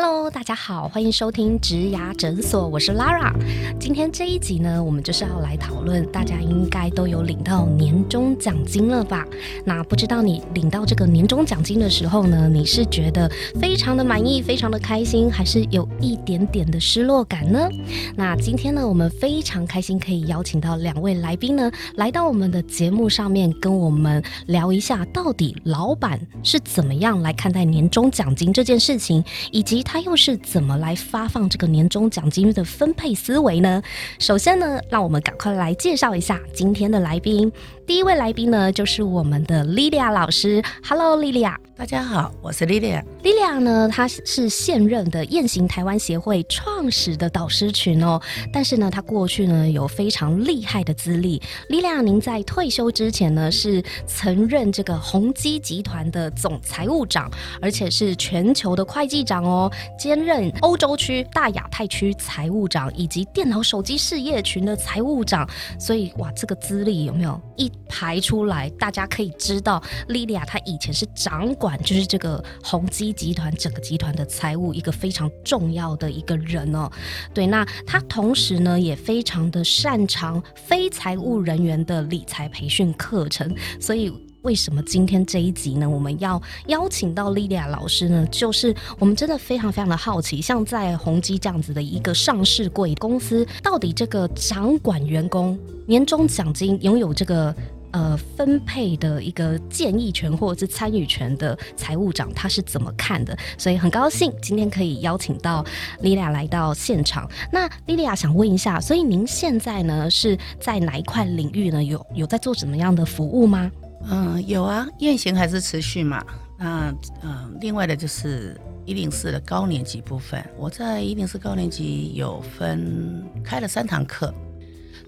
Hello，大家好，欢迎收听植牙诊所，我是 Lara。今天这一集呢，我们就是要来讨论，大家应该都有领到年终奖金了吧？那不知道你领到这个年终奖金的时候呢，你是觉得非常的满意，非常的开心，还是有一点点的失落感呢？那今天呢，我们非常开心可以邀请到两位来宾呢，来到我们的节目上面，跟我们聊一下，到底老板是怎么样来看待年终奖金这件事情，以及他又是怎么来发放这个年终奖金的分配思维呢？首先呢，让我们赶快来介绍一下今天的来宾。第一位来宾呢，就是我们的莉莉亚老师。Hello，莉莉亚。大家好，我是莉莉亚。莉莉亚呢，她是现任的雁行台湾协会创始的导师群哦。但是呢，她过去呢有非常厉害的资历。莉莉亚，您在退休之前呢，是曾任这个宏基集团的总财务长，而且是全球的会计长哦，兼任欧洲区、大亚太区财务长，以及电脑手机事业群的财务长。所以哇，这个资历有没有一排出来？大家可以知道，莉莉亚她以前是掌管。就是这个宏基集团整个集团的财务一个非常重要的一个人哦，对，那他同时呢也非常的擅长非财务人员的理财培训课程，所以为什么今天这一集呢，我们要邀请到莉莉亚老师呢？就是我们真的非常非常的好奇，像在宏基这样子的一个上市贵公司，到底这个掌管员工年终奖金拥有这个。呃，分配的一个建议权或者是参与权的财务长，他是怎么看的？所以很高兴今天可以邀请到莉莉亚来到现场。那莉莉亚想问一下，所以您现在呢是在哪一块领域呢？有有在做什么样的服务吗？嗯，有啊，雁行还是持续嘛。那嗯，另外的就是一零四的高年级部分，我在一零四高年级有分开了三堂课。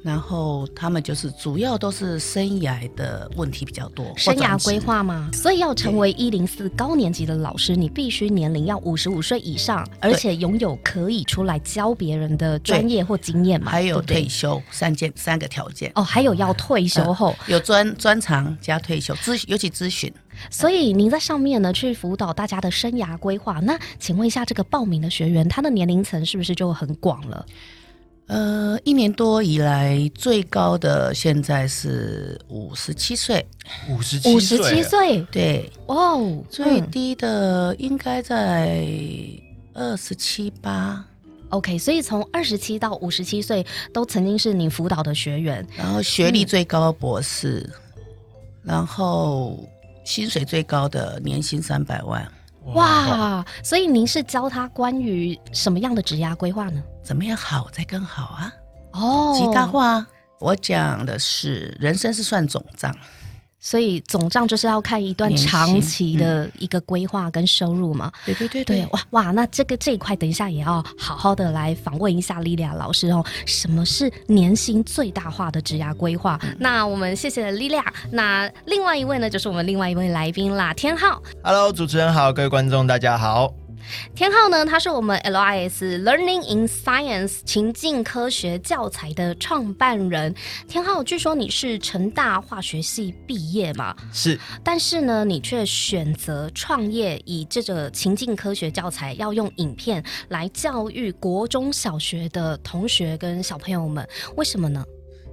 然后他们就是主要都是生涯的问题比较多，生涯规划嘛？所以要成为一零四高年级的老师，你必须年龄要五十五岁以上，而且拥有可以出来教别人的专业或经验嘛？还有退休三件三个条件哦，还有要退休后有专专长加退休咨尤其咨询。所以您在上面呢去辅导大家的生涯规划。那请问一下，这个报名的学员他的年龄层是不是就很广了？呃，一年多以来最高的现在是五十七岁，五十七，五十七岁，对，哇哦，最低的应该在二十七八，OK，所以从二十七到五十七岁都曾经是你辅导的学员，然后学历最高博士，然后薪水最高的年薪三百万。哇，所以您是教他关于什么样的职涯规划呢？怎么样好再更好啊？哦，极大化。我讲的是人生是算总账。所以总账就是要看一段长期的一个规划跟收入嘛。对对对对，哇哇，那这个这一块等一下也要好好的来访问一下莉莉亚老师哦。什么是年薪最大化的职涯规划？那我们谢谢莉莉亚。那另外一位呢，就是我们另外一位来宾啦，天浩。Hello，主持人好，各位观众大家好。天浩呢，他是我们 LIS Learning in Science 情境科学教材的创办人。天浩，据说你是成大化学系毕业嘛？是。但是呢，你却选择创业，以这个情境科学教材要用影片来教育国中小学的同学跟小朋友们，为什么呢？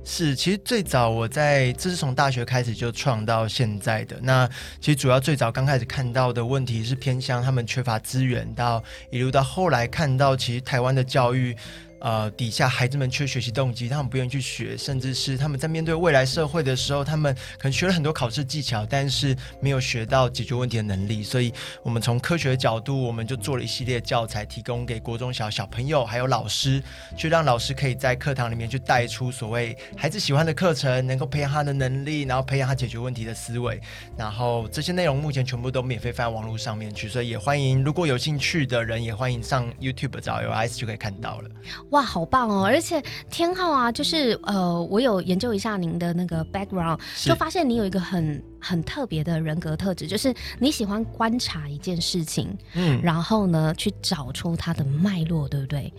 是，其实最早我在这是从大学开始就创到现在的。那其实主要最早刚开始看到的问题是偏向他们缺乏资源，到一路到后来看到其实台湾的教育。呃，底下孩子们缺学习动机，他们不愿意去学，甚至是他们在面对未来社会的时候，他们可能学了很多考试技巧，但是没有学到解决问题的能力。所以，我们从科学的角度，我们就做了一系列教材，提供给国中小小朋友还有老师，去让老师可以在课堂里面去带出所谓孩子喜欢的课程，能够培养他的能力，然后培养他解决问题的思维。然后这些内容目前全部都免费放在网络上面去，所以也欢迎如果有兴趣的人，也欢迎上 YouTube 找 LIS 就可以看到了。哇，好棒哦！而且天浩啊，就是呃，我有研究一下您的那个 background，就发现你有一个很很特别的人格特质，就是你喜欢观察一件事情，嗯，然后呢，去找出它的脉络，对不对？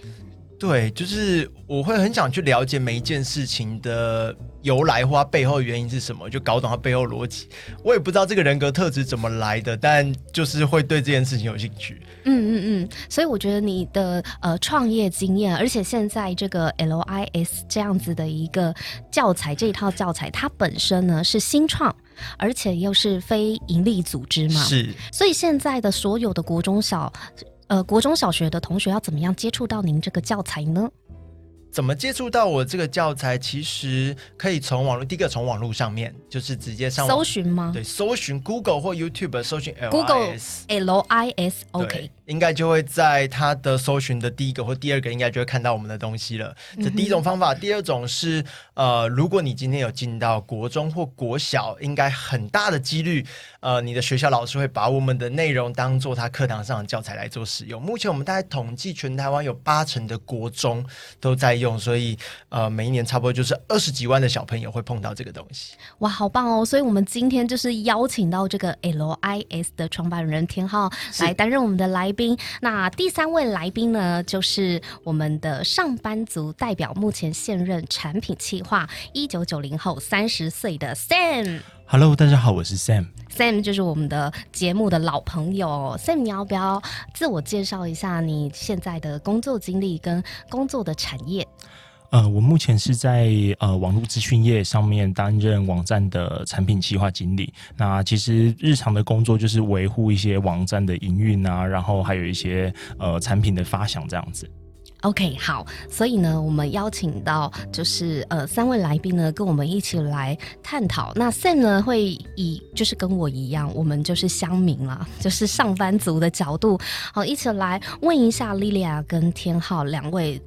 对，就是我会很想去了解每一件事情的由来或它背后原因是什么，就搞懂它背后逻辑。我也不知道这个人格特质怎么来的，但就是会对这件事情有兴趣。嗯嗯嗯，所以我觉得你的呃创业经验，而且现在这个 LIS 这样子的一个教材，这一套教材它本身呢是新创。而且又是非盈利组织嘛，是，所以现在的所有的国中小，呃，国中小学的同学要怎么样接触到您这个教材呢？怎么接触到我这个教材？其实可以从网络，第一个从网络上面，就是直接上搜寻吗？对，搜寻 Google 或 YouTube，搜寻 Google L I S，OK。应该就会在它的搜寻的第一个或第二个，应该就会看到我们的东西了。这第一种方法，第二种是，呃，如果你今天有进到国中或国小，应该很大的几率，呃，你的学校老师会把我们的内容当做他课堂上的教材来做使用。目前我们大概统计，全台湾有八成的国中都在用，所以呃，每一年差不多就是二十几万的小朋友会碰到这个东西。哇，好棒哦！所以我们今天就是邀请到这个 LIS 的创办人田浩来担任我们的来。宾，那第三位来宾呢，就是我们的上班族代表，目前现任产品企划，一九九零后，三十岁的 Sam。Hello，大家好，我是 Sam。Sam 就是我们的节目的老朋友。Sam，你要不要自我介绍一下你现在的工作经历跟工作的产业？呃，我目前是在呃网络资讯业上面担任网站的产品计划经理。那其实日常的工作就是维护一些网站的营运啊，然后还有一些呃产品的发想这样子。OK，好，所以呢，我们邀请到就是呃三位来宾呢，跟我们一起来探讨。那 Sam 呢会以就是跟我一样，我们就是乡民啦，就是上班族的角度，好一起来问一下 Lilia 跟天浩两位。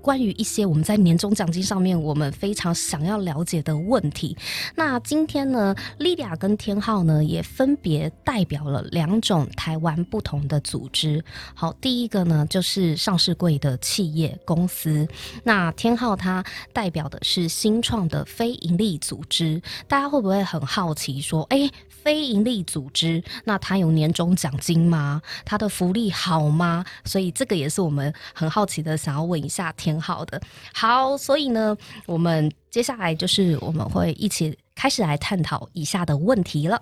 关于一些我们在年终奖金上面，我们非常想要了解的问题。那今天呢，莉莉亚跟天浩呢，也分别代表了两种台湾不同的组织。好，第一个呢，就是上市柜的企业公司。那天浩他代表的是新创的非营利组织。大家会不会很好奇说，哎？非营利组织，那它有年终奖金吗？它的福利好吗？所以这个也是我们很好奇的，想要问一下天挺好的。好，所以呢，我们接下来就是我们会一起开始来探讨以下的问题了。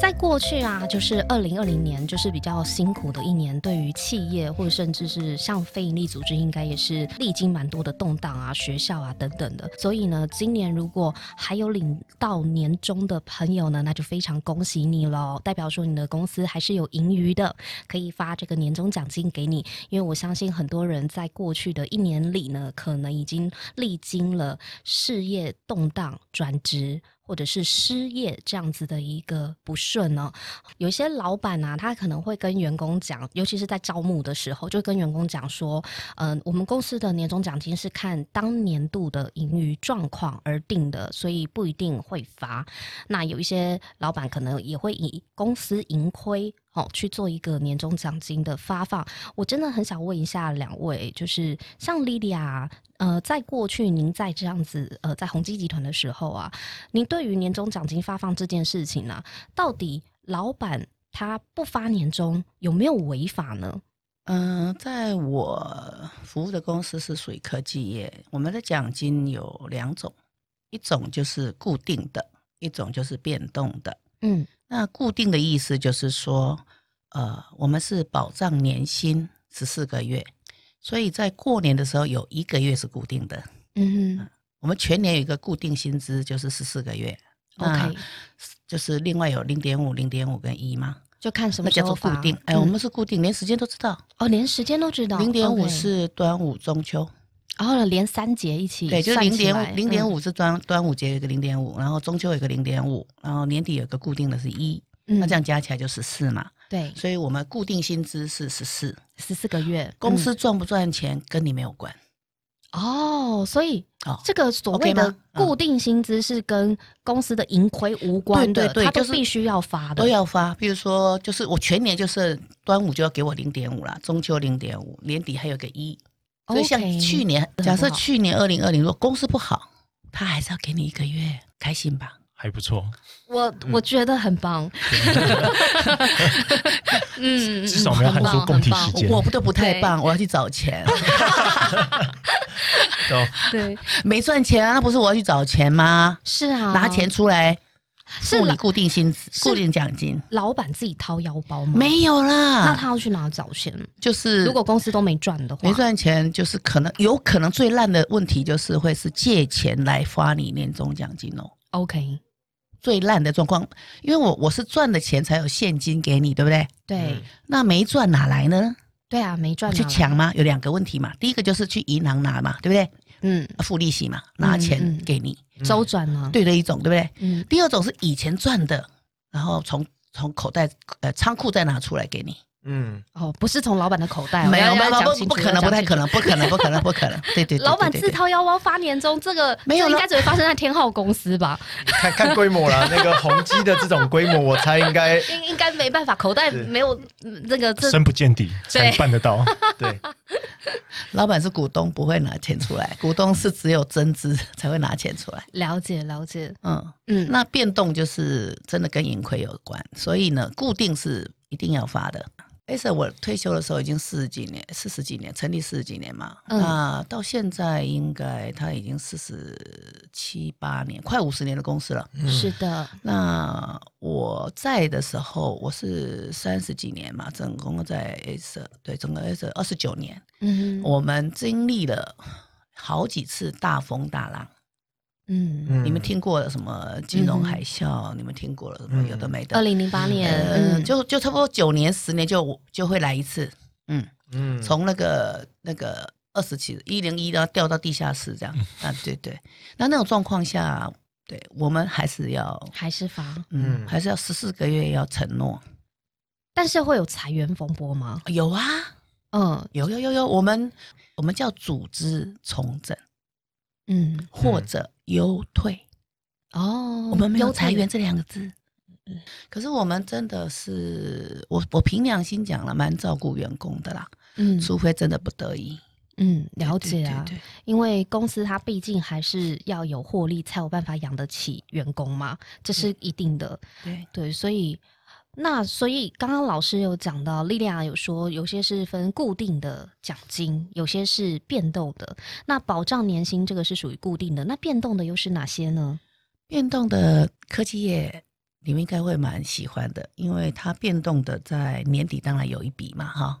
在过去啊，就是二零二零年，就是比较辛苦的一年，对于企业或者甚至是像非营利组织，应该也是历经蛮多的动荡啊，学校啊等等的。所以呢，今年如果还有领到年终的朋友呢，那就非常恭喜你喽，代表说你的公司还是有盈余的，可以发这个年终奖金给你。因为我相信很多人在过去的一年里呢，可能已经历经了事业动荡、转职。或者是失业这样子的一个不顺呢，有些老板啊，他可能会跟员工讲，尤其是在招募的时候，就跟员工讲说，嗯，我们公司的年终奖金是看当年度的盈余状况而定的，所以不一定会发。那有一些老板可能也会以公司盈亏。哦，去做一个年终奖金的发放，我真的很想问一下两位，就是像莉莉亚，呃，在过去您在这样子，呃，在宏基集团的时候啊，您对于年终奖金发放这件事情呢，到底老板他不发年终有没有违法呢？嗯，在我服务的公司是属于科技业，我们的奖金有两种，一种就是固定的，一种就是变动的。嗯。那固定的意思就是说，呃，我们是保障年薪十四个月，所以在过年的时候有一个月是固定的。嗯哼，我们全年有一个固定薪资就是十四个月。OK，就是另外有零点五、零点五跟一吗？就看什么叫做固定？哎，我们是固定，连时间都知道。哦，连时间都知道。零点五是端午、中秋。然后连三节一起，对，就是零点五，零点五是端端午节有一个零点五，然后中秋有一个零点五，然后年底有个固定的是一，那这样加起来就十四嘛。对，所以我们固定薪资是十四，十四个月，公司赚不赚钱跟你没有关。哦，所以这个所谓的固定薪资是跟公司的盈亏无关的，对对，就是必须要发的，都要发。比如说，就是我全年就是端午就要给我零点五了，中秋零点五，年底还有个一。所以像去年，假设去年二零二零，如果公司不好，他还是要给你一个月，开心吧？还不错，我我觉得很棒。嗯，至少没有喊说共体时间。我不都不太棒，我要去找钱，哦，对，没赚钱啊，那不是我要去找钱吗？是啊，拿钱出来是你固定薪资、固定奖金，老板自己掏腰包吗？，没有啦那。他要去哪找钱？就是如果公司都没赚的话，没赚钱，就是可能有可能最烂的问题就是会是借钱来发你年终奖金哦。OK，最烂的状况，因为我我是赚的钱才有现金给你，对不对？对那没赚哪来呢？对啊，没赚去抢吗？有两个问题嘛。第一个就是去银行拿嘛，对不对？嗯，付利息嘛，拿嗯钱嗯给你，周转呢？，对的一种，对不对？嗯，第二种是以前赚的，然后从从口袋呃仓库再拿出来给你。嗯，哦，不是从老板的口袋哦，没有，要没有，不不可能，不太可。能，不可能，不可能，不可能。对对对，老板自掏腰包发年终，这个没有应该只会发生在天浩公司吧？看看规模了，那个宏基的这种规模，我猜应该应应该没办法，口袋没有那个深不见底才办得到。对，老板是股东，不会拿钱出来，股东是只有增资才会拿钱出来。了解了解，嗯，嗯，那变动就是真的跟盈亏有关，所以呢，固定是一定要发的。A s 我退休的时候已经四十几年，四十几年，成立四十几年嘛，嗯那到现在应该他已经四十七八年，快五十年的公司了。是的，那我在的时候，我是三十几年嘛，总共在 S 对整个 S 二十九年，嗯我们经历了好几次大风大浪。嗯，嗯。你们听过了什么金融嗯海啸？你们听过了什么有的没的？二零零八年，呃，嗯，就就差不多九年十年就就会来一次，嗯，嗯，从那个那个二十七一零一然后掉到地下室这样。啊，对对，那那种状况下，对我们还是要还是发，嗯，嗯。还是要十四个月要承诺。但是会有裁员风波吗？有啊，嗯。有有有有，我们我们叫组织重整嗯，或者优退，哦，我们没有裁员，这两个字。可是我们真的是，我我凭良心讲了，蛮照顾员工的啦，嗯除非真的不得已。嗯，了解啊，对对对因为公司它毕竟还是要有获利，才有办法养得起员工嘛，这是一定的。对对，所以那所以刚刚老师有讲到，莉莉亚有说有些是分固定的奖金，有些是变动的。那保障年薪这个是属于固定的，那变动的又是哪些呢？变动的科技业，你们应该会蛮喜欢的，因为它变动的在年底当然有一笔嘛，哈，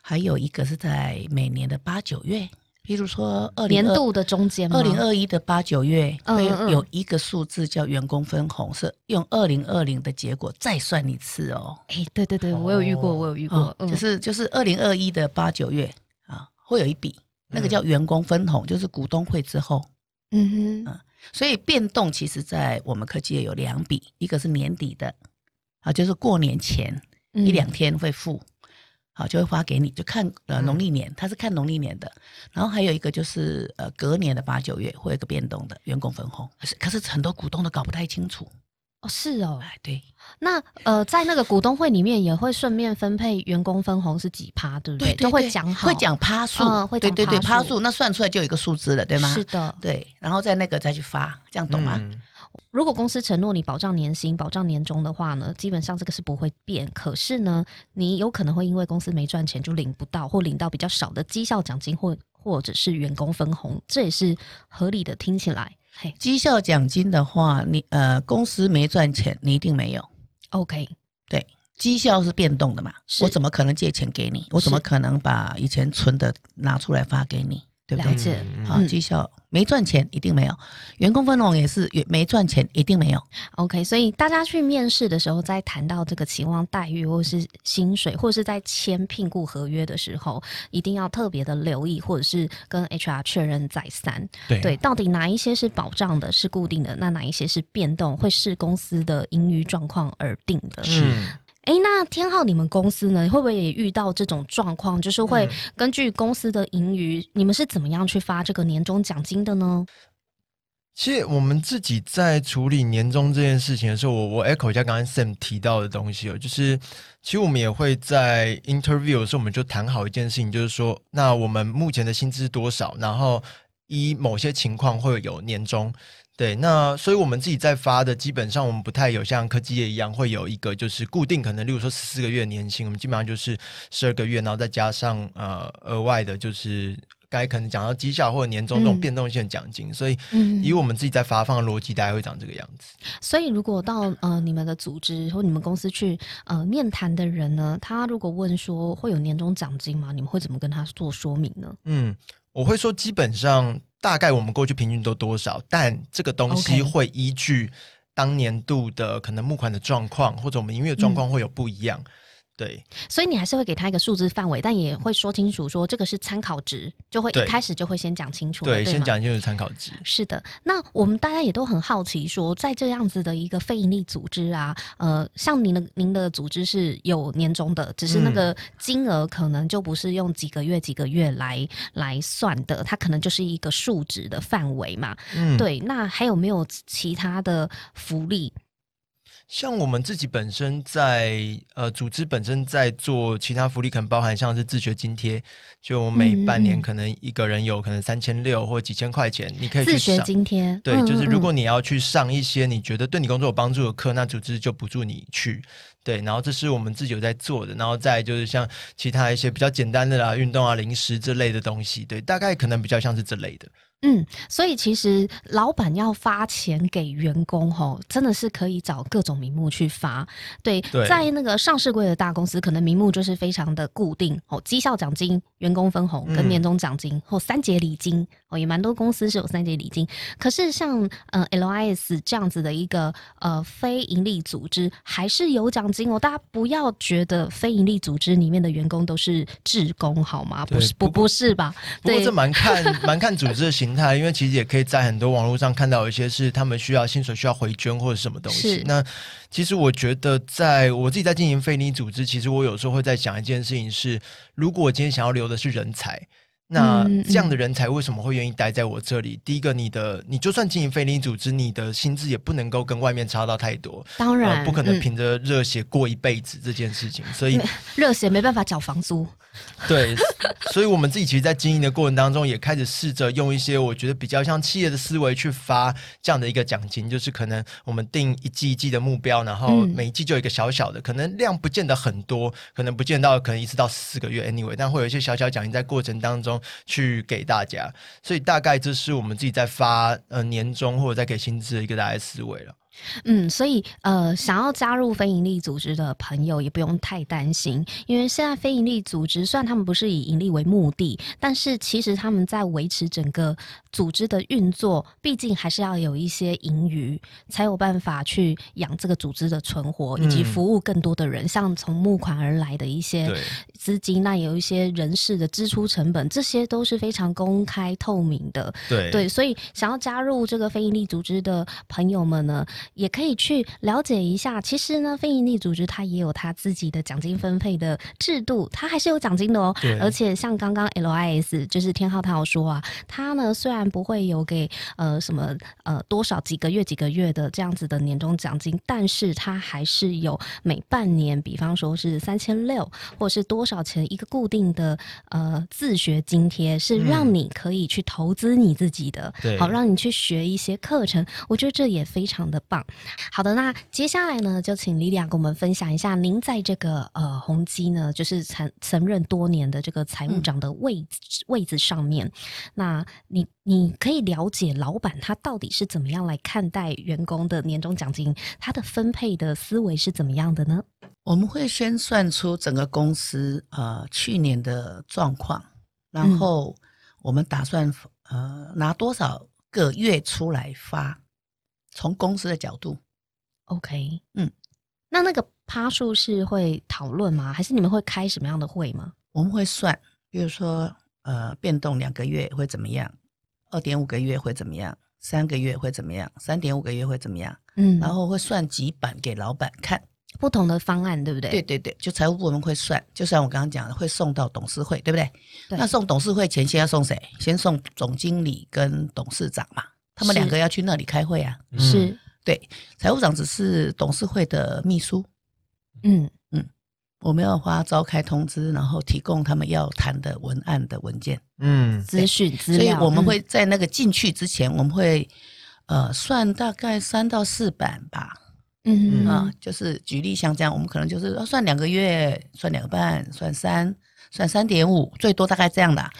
还有一个是在每年的八九月，比如说年度的中间？二零二一的八九月会嗯嗯嗯有一个数字叫员工分红，是用二零二零的结果再算一次哦。哎，对对对，我有遇过，我有遇过就是就是二零二一的八九月啊，会有一笔，那个叫员工分红，就是股东会之后。嗯哼，所以变动其实，在我们科技业有两笔，一个是年底的，啊，就是过年前嗯一两天会付，好就会发给你，就看呃嗯。农历年，他是看农历年的。然后还有一个就是呃隔年的八九月会有一个变动的员工分红，可是可是很多股东都搞不太清楚，哦是哦，哎，对那呃，在那个股东会里面也会顺便分配员工分红是几趴，对不对，都会对讲好，会讲趴数，嗯会讲对对对，趴数那算出来就有一个数字了，对吗？是的，对，然后在那个再去发，这样懂吗？嗯如果公司承诺你保障年薪、保障年终的话呢，基本上这个是不会变。可是呢，你有可能会因为公司没赚钱就领不到，或领到比较少的绩效奖金或或者是员工分红，这也是合理的。听起来，嘿绩效奖金的话，你呃公司没赚钱，你一定没有。，OK，对绩效是变动的嘛，我怎么可能借钱给你？我怎么可能把以前存的拿出来发给你？对不对？了解。嗯好，嗯绩效没赚钱一定没有，员工分红也是也没赚钱一定没有。OK，所以大家去面试的时候，在谈到这个期望待遇，或是薪水，或是在签聘雇合约的时候，一定要特别的留意，或者是跟 HR 确认再三。对对，到底哪一些是保障的，是固定的，那哪一些是变动，会视公司的盈余状况而定的。嗯诶，那天浩，你们公司呢，会不会也遇到这种状况？就是会嗯根据公司的盈余，你们是怎么样去发这个年终奖金的呢？其实我们自己在处理年终这件事情的时候，我我 echo 一下刚才 Sam 提到的东西哦，就是其实我们也会在 interview 的时候，我们就谈好一件事情，就是说，那我们目前的薪资是多少，然后依某些情况会有年终。对，那所以我们自己在发的，基本上我们不太有像科技业一样会有一个就是固定，可能例如说十四个月年薪，我们基本上就是十二个月，然后再加上呃额外的，就是该可能讲到绩效或者年终这种嗯变动性奖金，所以嗯以我们自己在发放的逻辑，大概会长这个样子。所以，如果到呃你们的组织或你们公司去呃面谈的人呢，他如果问说会有年终奖金吗？你们会怎么跟他做说明呢？嗯，我会说基本上大概我们过去平均都多少，但这个东西会依据当年度的可能募款的状况或者我们营运的状嗯况会有不一样。对所以你还是会给他一个数字范围，但也会说清楚说这个是参考值，就会一开始就会先讲清楚，对，对先讲清楚参考值。是的，那我们大家也都很好奇说在这样子的一个非营利组织啊，呃，像您的您的组织是有年终的，只是那嗯个金额可能就不是用几个月几个月来来算的，它可能就是一个数值的范围嘛。嗯，对，那还有没有其他的福利？像我们自己本身在呃组织本身在做其他福利，可能包含像是自学津贴，就我每半年可能一个人有可能三千六或几千块钱，你可以去自学。津贴，对，嗯就是如果嗯你要去上一些你觉得对你工作有帮助的课，那组织就补助你去。对，然后这是我们自己有在做的，然后再就是像其他一些比较简单的啦，运动啊、零食之类的东西，对，大概可能比较像是这类的。嗯，所以其实老板要发钱给员工吼，真的是可以找各种名目去发。对，对在那个上市柜的大公司，可能名目就是非常的固定哦，绩效奖金、员工分红跟嗯年终奖金、或三节礼金哦，也蛮多公司是有三节礼金。可是像呃 LIS 这样子的一个呃非盈利组织，还是有奖金哦。大家不要觉得非盈利组织里面的员工都是志工好吗？不是，不不不是吧？不过这蛮看 蛮看组织的形态，因为其实也可以在很多网络上看到有一些是他们需要薪水需要回捐或者什么东是西。那其实我觉得，在我自己在经营非利组织，其实我有时候会在想一件事情是，如果我今天想要留的是人才。那嗯这样的人才为什么会愿意待在我这里？第一个，你的你就算经营非利组织，你的薪资也不能够跟外面差到太多，当然、呃，不可能嗯凭着热血过一辈子这件事情。所以热血没办法缴房租，对，所以我们自己其实，在经营的过程当中，也开始试着用一些我觉得比较像企业的思维去发这样的一个奖金，就是可能我们定一季一季的目标，然后嗯每一季就有一个小小的，可能量不见得很多，可能不见到可能一次到四个月，anyway，但会有一些小小奖金在过程当中去给大家，所以大概这是我们自己在发呃年终或者在给薪资的一个大概思维了。嗯，所以呃，想要加入非营利组织的朋友也不用太担心，因为现在非营利组织虽然他们不是以盈利为目的，但是其实他们在维持整个组织的运作，毕竟还是要有一些盈余，才有办法去养这个组织的存活，以及嗯服务更多的人。像从募款而来的一些资金，那有一些人事的支出成本，这些都是非常公开透明的。对对，所以想要加入这个非营利组织的朋友们呢，也可以去了解一下。其实呢，非营利组织它也有它自己的奖金分配的制度，它还是有奖金的哦对。而且像刚刚 LIS 就是天浩他有说啊，他呢虽然不会有给呃什么呃多少几个月几个月的这样子的年终奖金，但是他还是有每半年，比方说是三千六，或者是多少钱一个固定的呃自学津贴，是让嗯你可以去投资你自己的，对好让你去学一些课程，我觉得这也非常的棒。好的，那接下来呢，就请莉莉亚跟我们分享一下，您在这个呃宏基呢，就是曾曾任多年的这个财务嗯长的位置、位置上面，那你你可以了解老板他到底是怎么样来看待员工的年终奖金，他的分配的思维是怎么样的呢？我们会先算出整个公司呃去年的状况，然嗯后我们打算呃拿多少个月出来发，从公司的角度，OK，嗯，那那个趴数是会讨论吗？还是你们会开什么样的会吗？我们会算，比如说呃变动两个月会怎么样，二点五个月会怎么样，三个月会怎么样，三点五个月会怎么样，嗯，然后会算几版给老板看。不同的方案，对不对？对对对，就财务部门会算，就像我刚刚讲的，会送到董事会，对不对？对那送董事会前先要送谁？先送总经理跟董事长嘛，他们两个要去那里开会啊。是，对，财务长只是董事会的秘书，嗯嗯我们要发召开通知，然后提供他们要谈的文案的文件。嗯资讯资料，所以我们嗯会在那个进去之前，我们会呃，算大概三到四版吧。嗯啊，就是举例像这样，我们可能就是要算两个月，算两个半，算三，算三点五，最多大概这样的。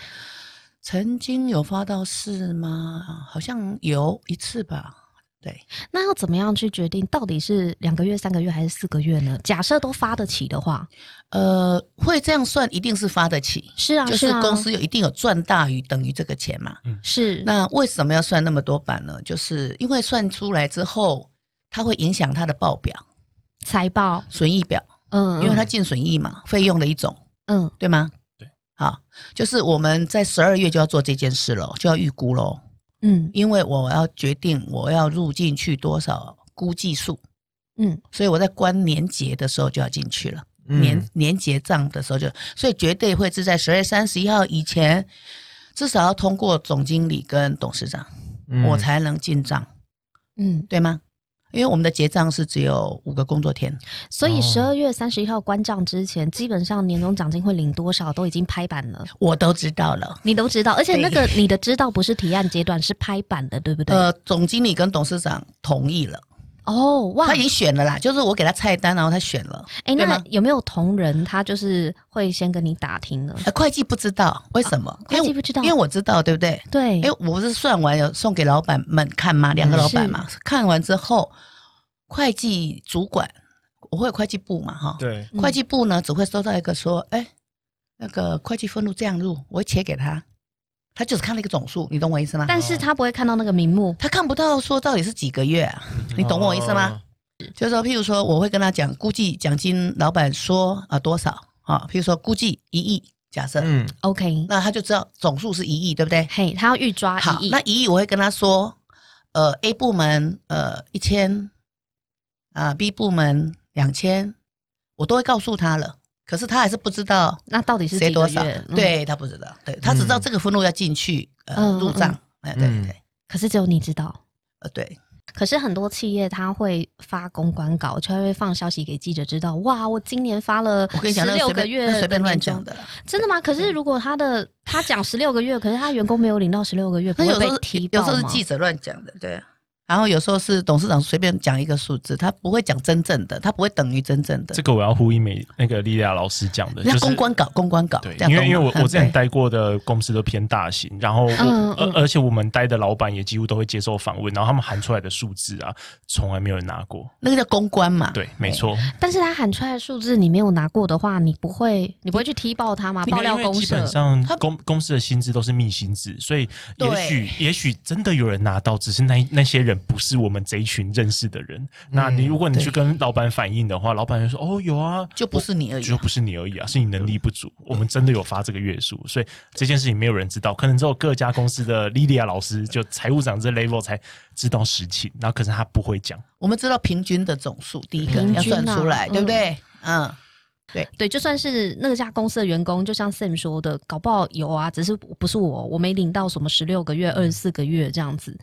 曾经有发到四吗？好像有一次吧。对，那要怎么样去决定到底是两个月、三个月还是四个月呢？假设都发得起的话，呃，会这样算，一定是发得起，是啊，就是啊公司有一定有赚大于等于这个钱嘛。嗯是那为什么要算那么多版呢？就是因为算出来之后，它会影响它的报表、财报，损益表，嗯，因为它进损益嘛，费用的一种，嗯对吗？对，好，就是我们在十二月就要做这件事了，就要预估喽。嗯因为我要决定我要入进去多少估计数，嗯所以我在关年节的时候就要进去了。嗯年年结账的时候就，所以绝对会是在十月三十一号以前，至少要通过总经理跟董事长，嗯我才能进账，嗯，对吗？因为我们的结账是只有五个工作天，所以哦。十二月三十一号关账之前，基本上年终奖金会领多少都已经拍板了，我都知道了。你都知道，而且那个你的知道不是提案阶段，是拍板的，对不对？呃，总经理跟董事长同意了，哦，哇他已，经选了啦，就是我给他菜单，然后他选了。哎，那对吗有没有同仁他就是会先跟你打听呢？呃，会计不知道为什么，因为会计不知道因为我知道，对不对？对，哎，我不是算完有送给老板们看吗？两个老板嘛，看完之后，会计主管我会有会计部嘛，哈，对，嗯会计部呢只会收到一个说，哎，那个会计分录这样录，我会切给他，他就是看了一个总数，你懂我意思吗？但是他不会看到那个名目，他看不到说到底是几个月啊，你懂我意思吗？哦？就是说，譬如说，我会跟他讲，估计奖金老板说啊多少啊，譬如说估计一亿，假设，嗯 OK，那他就知道总数是一亿，对不对？嘿，他要预抓好，一亿那，一亿我会跟他说，呃，A 部门呃一千，啊 B 部门两千，我都会告诉他了。可是他还是不知道那到底是几谁多少，对他不知道，对他只知道这个分录要进去呃嗯入账，哎对嗯对可是只有你知道。呃对，可是很多企业他会发公关稿，就会放消息给记者知道。哇，我今年发了我跟你讲，十那随便六个月那随便乱讲的。真的吗？可是如果他的他讲十六个月，可是他员工没有领到十六个月，不会被那有时候提报有时候是吗记者乱讲的，对。然后有时候是董事长随便讲一个数字，他不会讲真正的，他不会等于真正的。这。个我要呼应美那个莉莉亚老师讲的，人就是公关稿，公关稿，对，因为因为我我之前待过的公司都偏大型，然后我嗯嗯。而而且我们待的老板也几乎都会接受访问，然后他们喊出来的数字啊，从来没有人拿过。那个叫公关嘛，对，没错，但是他喊出来的数字你没有拿过的话，你不会你不会去踢爆他吗？爆料公社基本上他公公司的薪资都是密薪资，所以也许也许真的有人拿到，只是那那些人不是我们这一群认识的人。那你如果你去跟老板反映的话，老板就说：“哦，有啊，就不是你而已就不是你而已啊，是你能力不足。我们真的有发这个月数，所以这件事情没有人知道，可能只有各家公司的莉莉亚老师，就财务长这 level 才知道实情，然后可是他不会讲。我们知道平均的总数，第一个要算出来，嗯对不对？嗯，对，就算是那家公司的员工，就像 Sam 说的，搞不好有啊，只是不是我，我没领到什么十六个月、二十四个月这样子。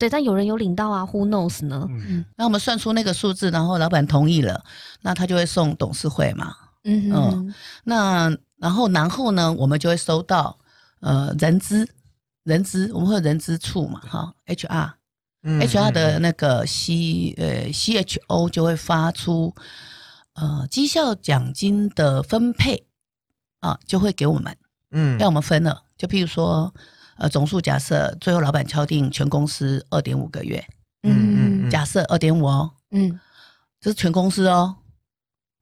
对，但有人有领到啊，Who knows 呢？嗯那我们算出那个数字，然后老板同意了，那他就会送董事会嘛。嗯嗯那然后然后呢，我们就会收到呃人资，人资我们会有人资处嘛，哈，HR。嗯 HR 的那个 C 呃 CHO 就会发出呃绩效奖金的分配啊，就会给我们嗯让我们分了。就譬如说呃总数假设最后老板敲定全公司二点五个月，嗯嗯假设二点五哦，嗯这是全公司哦。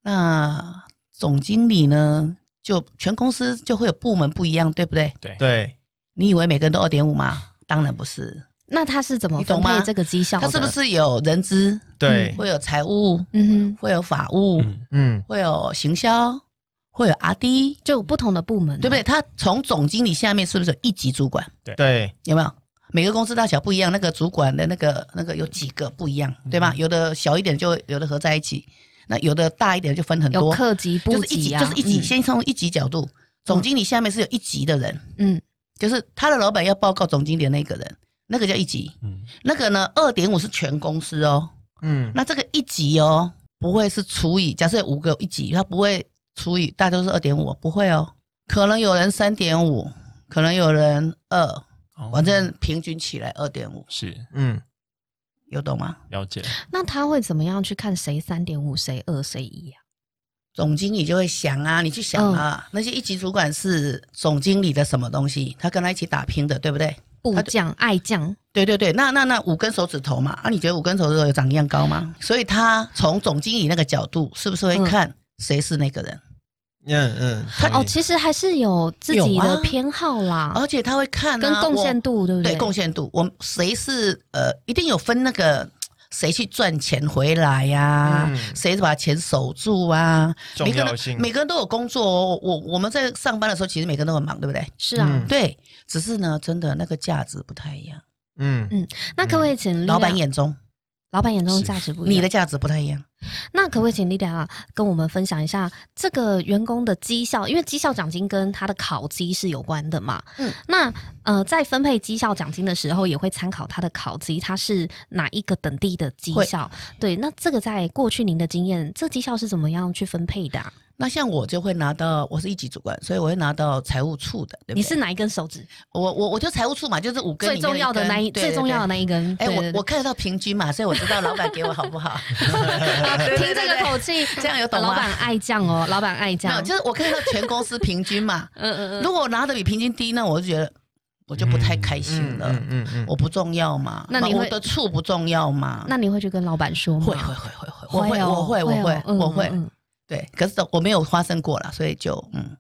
那总经理呢，就全公司就会有部门不一样，对不对？对，对，你以为每个人都二点五吗？当然不是，那他是怎么你懂吗分配这个绩效？他是不？是有人资，对，会有财务，嗯哼，会有法务，嗯，嗯会有行销，会有 R D，就有不同的部门，对不对？？他从总经理下面是不是有一级主管？对，有没有？每个公司大小不一样，那个主管的那个那个有几个不一样，对吧？有的小一点就有的合在一起，那有的大一点就分很有多，课级、部就是一级，啊，就是一级。嗯先从一级角度，总经理下面是有一级的人，嗯就是他的老板要报告总经理的那个人，那个叫一级。嗯，那个呢，二点五是全公司哦。嗯那这个一级哦，不会是除以，假设有五个一级，他不会除以，大家都是二点五，不会哦。可能有人三点五，可能有人二，哦反正平均起来二点五。是嗯有懂吗？了解。那他会怎么样去看谁三点五，谁二，谁一啊？总经理就会想啊，你去想啊，那些一级主管是总经理的什么东西，他跟他一起打拼的，对不对？部将、爱将，对对对，那那那五根手指头嘛，啊，你觉得五根手指头有长一样高吗？所以他从总经理那个角度，是不是会嗯看谁是那个人？嗯嗯，嗯，他哦其实还是有自己的偏好啦，而且他会看、啊、跟贡献度，对不对对？贡献度，我们谁是呃，一定有分那个谁去赚钱回来呀、嗯谁把钱守住啊？重每个人要性每个人都有工作哦。我我们在上班的时候，其实每个人都很忙，对不对？是啊。嗯对，只是呢，真的那个价值不太一样。嗯那可不可以请老板眼中，老板眼中的价值不一样？你的价值不太一样。那可不可以请丽达跟我们分享一下这个员工的绩效？因为绩效奖金跟他的考绩是有关的嘛。嗯，那呃，在分配绩效奖金的时候，也会参考他的考绩，他是哪一个等地的绩效？对，那这个在过去您的经验，这绩效是怎么样去分配的啊、那像我就会拿到，我是一级主管，所以我会拿到财务处的，对对？你是哪一根手指？我我我就财务处嘛，就是五根最重要的那一根最重要的那一根。哎，我我看得到平均嘛，所以我知道老板给我好不好。对听这个口气，这样有懂吗老板爱降哦，老板爱没有，就是我看到全公司平均嘛。嗯嗯嗯。如果我拿的比平均低，那我就觉得我就不太开心了。嗯嗯嗯我不重要嘛？那你会我的醋不重要吗？那你会去跟老板说吗？会会会会会，我会哦我会我会我会对，可是我没有发生过啦，所以就嗯，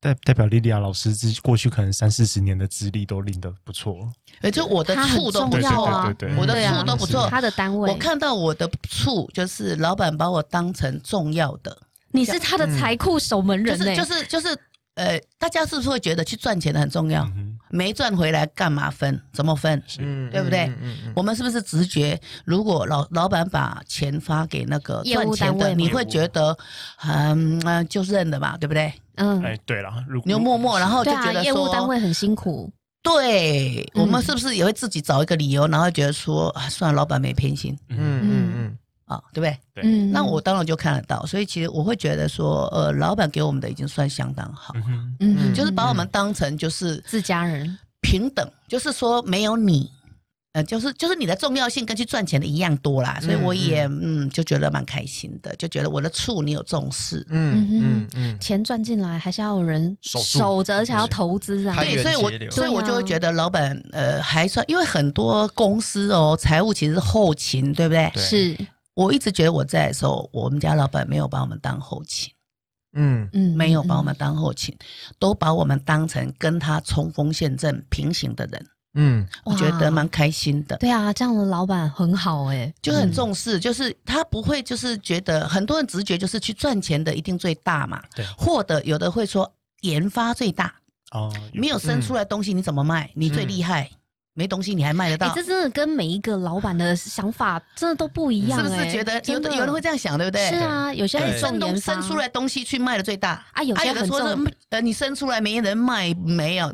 代代表莉莉亚老师之过去可能三四十年的资历都领得不错，诶就我的他很处都不重要错啊我的对啊处都不错。他的单位，我看到我的醋就是老板把我当成重要的，你是他的财库守门人呢、就是就是就是呃，大家是不是会觉得去赚钱的很重要？嗯哼没赚回来干嘛分？怎么分？嗯对不对嗯嗯嗯我们是不是直觉？如果老老板把钱发给那个业务赚钱的，单位你会觉得嗯呃就认了吧，对不对？嗯，哎，对了，如你就默默，然后就觉得业务单说，位很辛苦，对嗯我们是不是也会自己找一个理由，然后觉得说啊，算了，老板没偏心嗯嗯嗯啊，对不对？对嗯，那我当然就看得到，所以其实我会觉得说，呃，老板给我们的已经算相当好，嗯嗯就是把我们当成就是自家人，平等，就是说没有你，呃，就是就是你的重要性跟去赚钱的一样多啦，所以我也嗯就觉得蛮开心的，就觉得我的处你有重视，嗯嗯嗯钱赚进来还是要有人守着，而且要投资啊。对，所以我所以我就会觉得老板呃还算，因为很多公司哦财务其实是后勤，对不对？对是，我一直觉得我在的时候，我们家老板没有把我们当后勤，嗯。嗯没有把我们当后勤，都把我们当成跟他冲锋陷阵平行的人，嗯。我觉得蛮开心的。对啊，这样的老板很好哎，就很重视，就是他不会就是觉得很多人直觉就是去赚钱的一定最大嘛，对。或者有的会说研发最大，哦，没有生出来东西你怎么卖？你最厉害，没东西你还卖得哎、到这，真的跟每一个老板的想法真的都不一样、哎是不是觉得有的有人会这样想，对不对？是啊，有些哎，人重生东生出来东西去卖的最大啊有些有的很重说是呃你生出来没人卖，没有，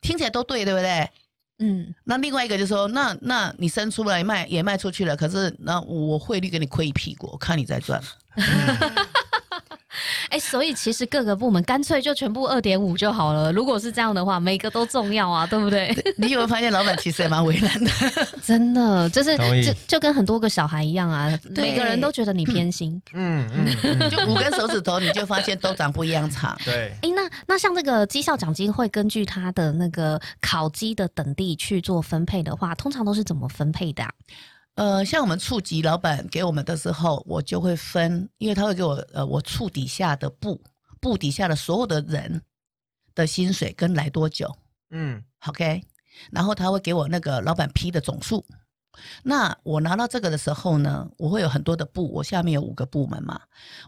听起来都对，对不对？嗯，那另外一个就说，那那你生出来卖也卖出去了，可是那我汇率给你亏一屁股，我看你在赚。哎、所以其实各个部门干脆就全部二点五就好了。如果是这样的话，每个都重要啊，对不对？你有没有发现老板其实也蛮为难的？真的，就是就就跟很多个小孩一样啊，每个人都觉得你偏心。嗯嗯嗯，就五根手指头，你就发现都长不一样长。对，哎、那那像这个绩效奖金会根据他的那个考绩的等地去做分配的话，通常都是怎么分配的、啊？呃，像我们处级老板给我们的时候，我就会分，因为他会给我呃我处底下的部部底下的所有的人的薪水跟来多久嗯，OK，然后他会给我那个老板批的总数。那我拿到这个的时候呢，我会有很多的部，我下面有五个部门嘛，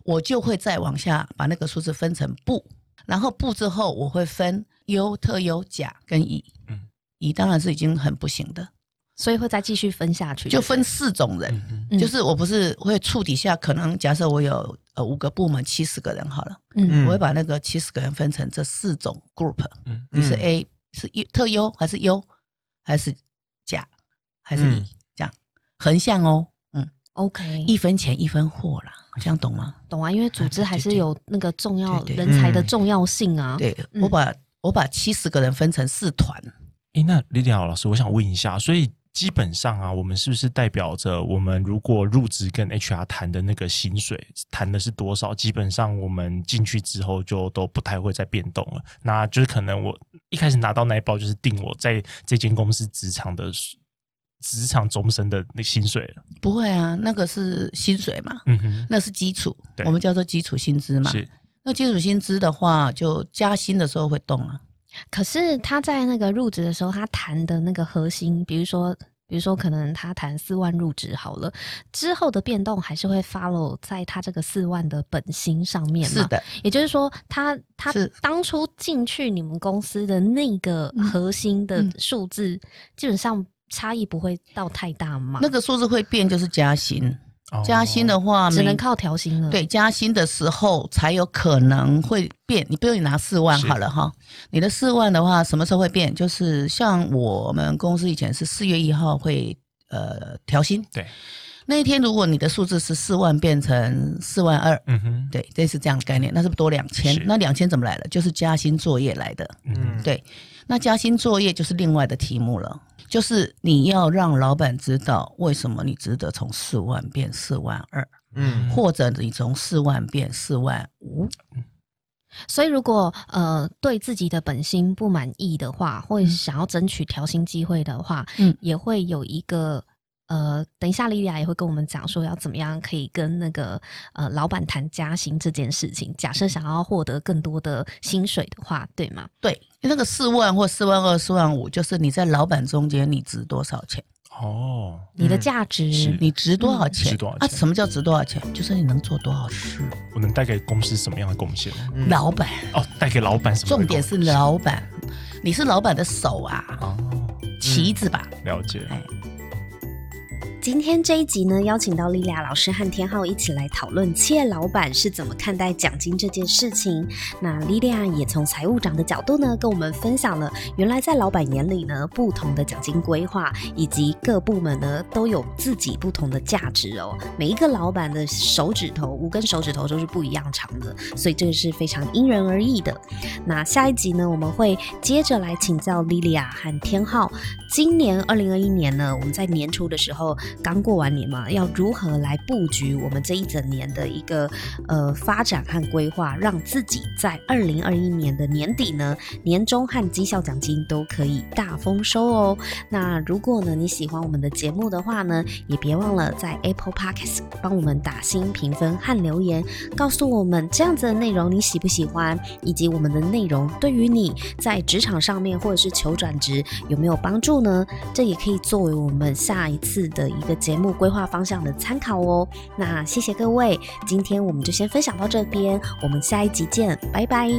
我就会再往下把那个数字分成部，然后部之后我会分优、特优、甲跟乙。嗯乙当然是已经很不行的，所以会再继续分下去，就分四种人。就是我不是会处底下，可能假设我有呃五个部门七十个人好了，嗯。我会把那个七十个人分成这四种 group，嗯。你是嗯。A 是优特优还是优还是甲还是乙、嗯。这样。横向哦，嗯，OK，一分钱一分货啦，这样懂吗？懂啊，因为组织还是有那个重要人才的嗯。重要性啊。对、嗯。我把我把七十个人分成四团，诶，那李李老师，我想问一下，所以基本上啊，我们是不是代表着我们如果入职跟 HR 谈的那个薪水谈的是多少？基本上我们进去之后就都不太会再变动了。那就是可能我一开始拿到那一包就是定我在这间公司职场的职场终身的那薪水了。不会啊，那个是薪水嘛，嗯哼，那是基础，对我们叫做基础薪资嘛。是那基础薪资的话，就加薪的时候会动啊。可是他在那个入职的时候，他谈的那个核心，比如说，比如说可能他谈四万入职好了，之后的变动还是会 follow 在他这个四万的本薪上面嘛？是，的，也就是说他，他是当初进去你们公司的那个核心的嗯数字，基本上差异不会到太大嘛？那个数字会变，就是加薪。哦加薪的话，只能靠调薪了。，对加薪的时候才有可能会变。你比如你拿四万好了哈，你的四万的话，什么时候会变？就是像我们公司以前是四月一号会呃调薪，对，那一天如果你的数字是四万变成四万二，嗯哼，对，这是这样的概念，那是不是多两千？那两千怎么来的？就是加薪作业来的。嗯，对，那加薪作业就是另外的题目了，就是你要让老板知道为什么你值得从四万变四万二，嗯，或者你从四万变四万五。所以如果呃对自己的本薪不满意的话，或者是想要争取调薪机会的话，嗯也会有一个。呃，等一下，莉莉亚也会跟我们讲说要怎么样可以跟那个呃老板谈加薪这件事情。假设想要获得更多的薪水的话，对吗？对，那个四万或四万二、四万五，就是你在老板中间你值多少钱，哦，你的嗯价值，是你值多少嗯钱？值多少啊？钱什么叫值多少钱？就是你能做多少事。我能带给公司什么样的贡献？嗯老板，哦，带给老板什么？重点是老板，你是老板的手啊，哦，旗子吧。了解。哎 Thank you. 今天这一集呢，邀请到莉莉亚老师和天浩一起来讨论企业老板是怎么看待奖金这件事情。那莉莉亚也从财务长的角度呢，跟我们分享了原来在老板眼里呢，不同的奖金规划以及各部门呢都有自己不同的价值哦。每一个老板的手指头五根手指头都是不一样长的，所以这个是非常因人而异的。那下一集呢，我们会接着来请教莉莉亚和天浩，今年二零二一年呢，我们在年初的时候刚过完年嘛，要如何来布局我们这一整年的一个呃发展和规划，让自己在二零二一年的年底呢，年终和绩效奖金都可以大丰收哦。那如果呢你喜欢我们的节目的话呢，也别忘了在 Apple Podcast 帮我们打新评分和留言，告诉我们这样子的内容你喜不喜欢，以及我们的内容对于你在职场上面或者是求转职有没有帮助呢？这也可以作为我们下一次的一个节目规划方向的参考哦。那谢谢各位，今天我们就先分享到这边，我们下一集见，拜拜。